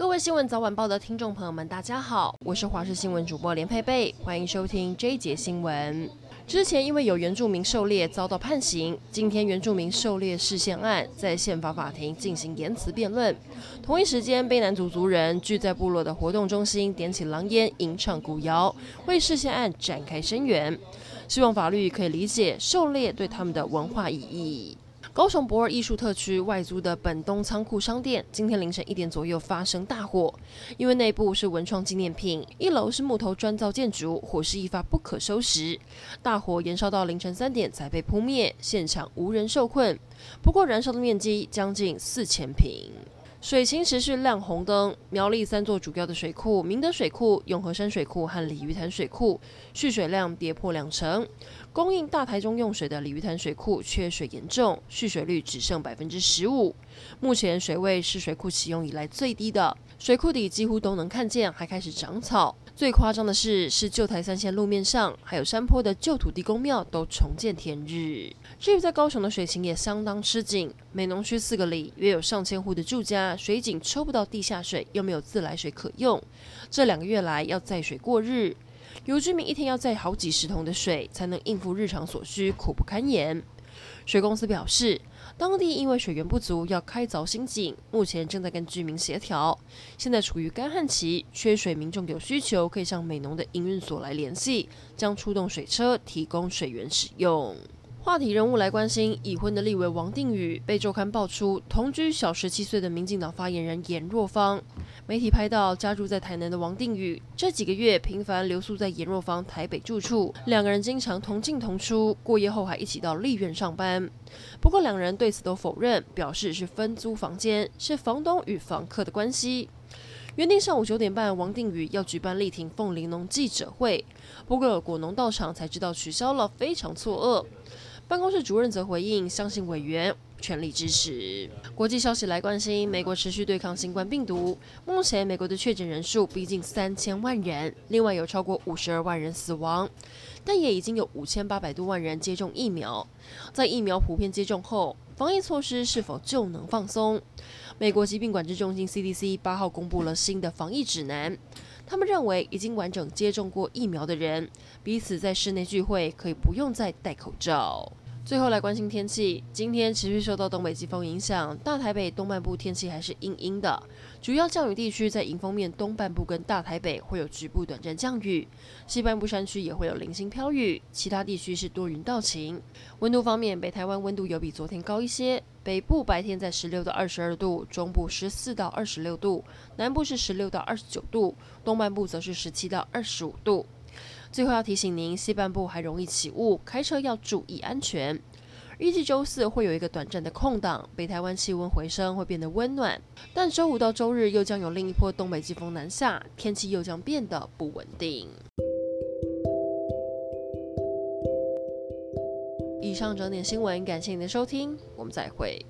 各位新闻早晚报的听众朋友们，大家好，我是华视新闻主播连佩佩，欢迎收听这一节新闻。之前因为有原住民狩猎遭到判刑，今天原住民狩猎释宪案在宪法法庭进行言辞辩论。同一时间，卑南族族人聚在部落的活动中心，点起狼烟，吟唱古谣，为释宪案展开声援，希望法律可以理解狩猎对他们的文化意义。高雄博尔艺术特区外租的本东仓库商店，今天凌晨一点左右发生大火，因为内部是文创纪念品，一楼是木头砖造建筑，火势一发不可收拾，大火延烧到凌晨三点才被扑灭，现场无人受困，不过燃烧的面积将近四千平。水情持续亮红灯，苗栗三座主要的水库——明德水库、永和山水库和鲤鱼潭水库，蓄水量跌破两成。供应大台中用水的鲤鱼潭水库缺水严重，蓄水率只剩百分之十五。目前水位是水库启用以来最低的，水库底几乎都能看见，还开始长草。最夸张的是，是旧台三线路面上，还有山坡的旧土地公庙都重见天日。至于在高雄的水情也相当吃紧，美浓区四个里约有上千户的住家，水井抽不到地下水，又没有自来水可用，这两个月来要载水过日，有居民一天要载好几十桶的水才能应付日常所需，苦不堪言。水公司表示，当地因为水源不足，要开凿新井，目前正在跟居民协调。现在处于干旱期，缺水民众有需求，可以向美浓的营运所来联系，将出动水车提供水源使用。话题人物来关心，已婚的立委王定宇被周刊爆出同居小十七岁的民进党发言人颜若芳。媒体拍到家住在台南的王定宇，这几个月频繁留宿在颜若芳台北住处，两个人经常同进同出，过夜后还一起到立院上班。不过两人对此都否认，表示是分租房间，是房东与房客的关系。原定上午九点半，王定宇要举办力挺凤玲农记者会，不过果农到场才知道取消了，非常错愕。办公室主任则回应，相信委员全力支持。国际消息来关心，美国持续对抗新冠病毒，目前美国的确诊人数逼近三千万人，另外有超过五十二万人死亡，但也已经有五千八百多万人接种疫苗。在疫苗普遍接种后，防疫措施是否就能放松？美国疾病管制中心 CDC 八号公布了新的防疫指南，他们认为已经完整接种过疫苗的人，彼此在室内聚会可以不用再戴口罩。最后来关心天气，今天持续受到东北季风影响，大台北东半部天气还是阴阴的，主要降雨地区在迎风面东半部跟大台北会有局部短暂降雨，西半部山区也会有零星飘雨，其他地区是多云到晴。温度方面，北台湾温度有比昨天高一些，北部白天在十六到二十二度，中部十四到二十六度，南部是十六到二十九度，东半部则是十七到二十五度。最后要提醒您，西半部还容易起雾，开车要注意安全。预计周四会有一个短暂的空档，北台湾气温回升，会变得温暖。但周五到周日又将有另一波东北季风南下，天气又将变得不稳定。以上整点新闻，感谢您的收听，我们再会。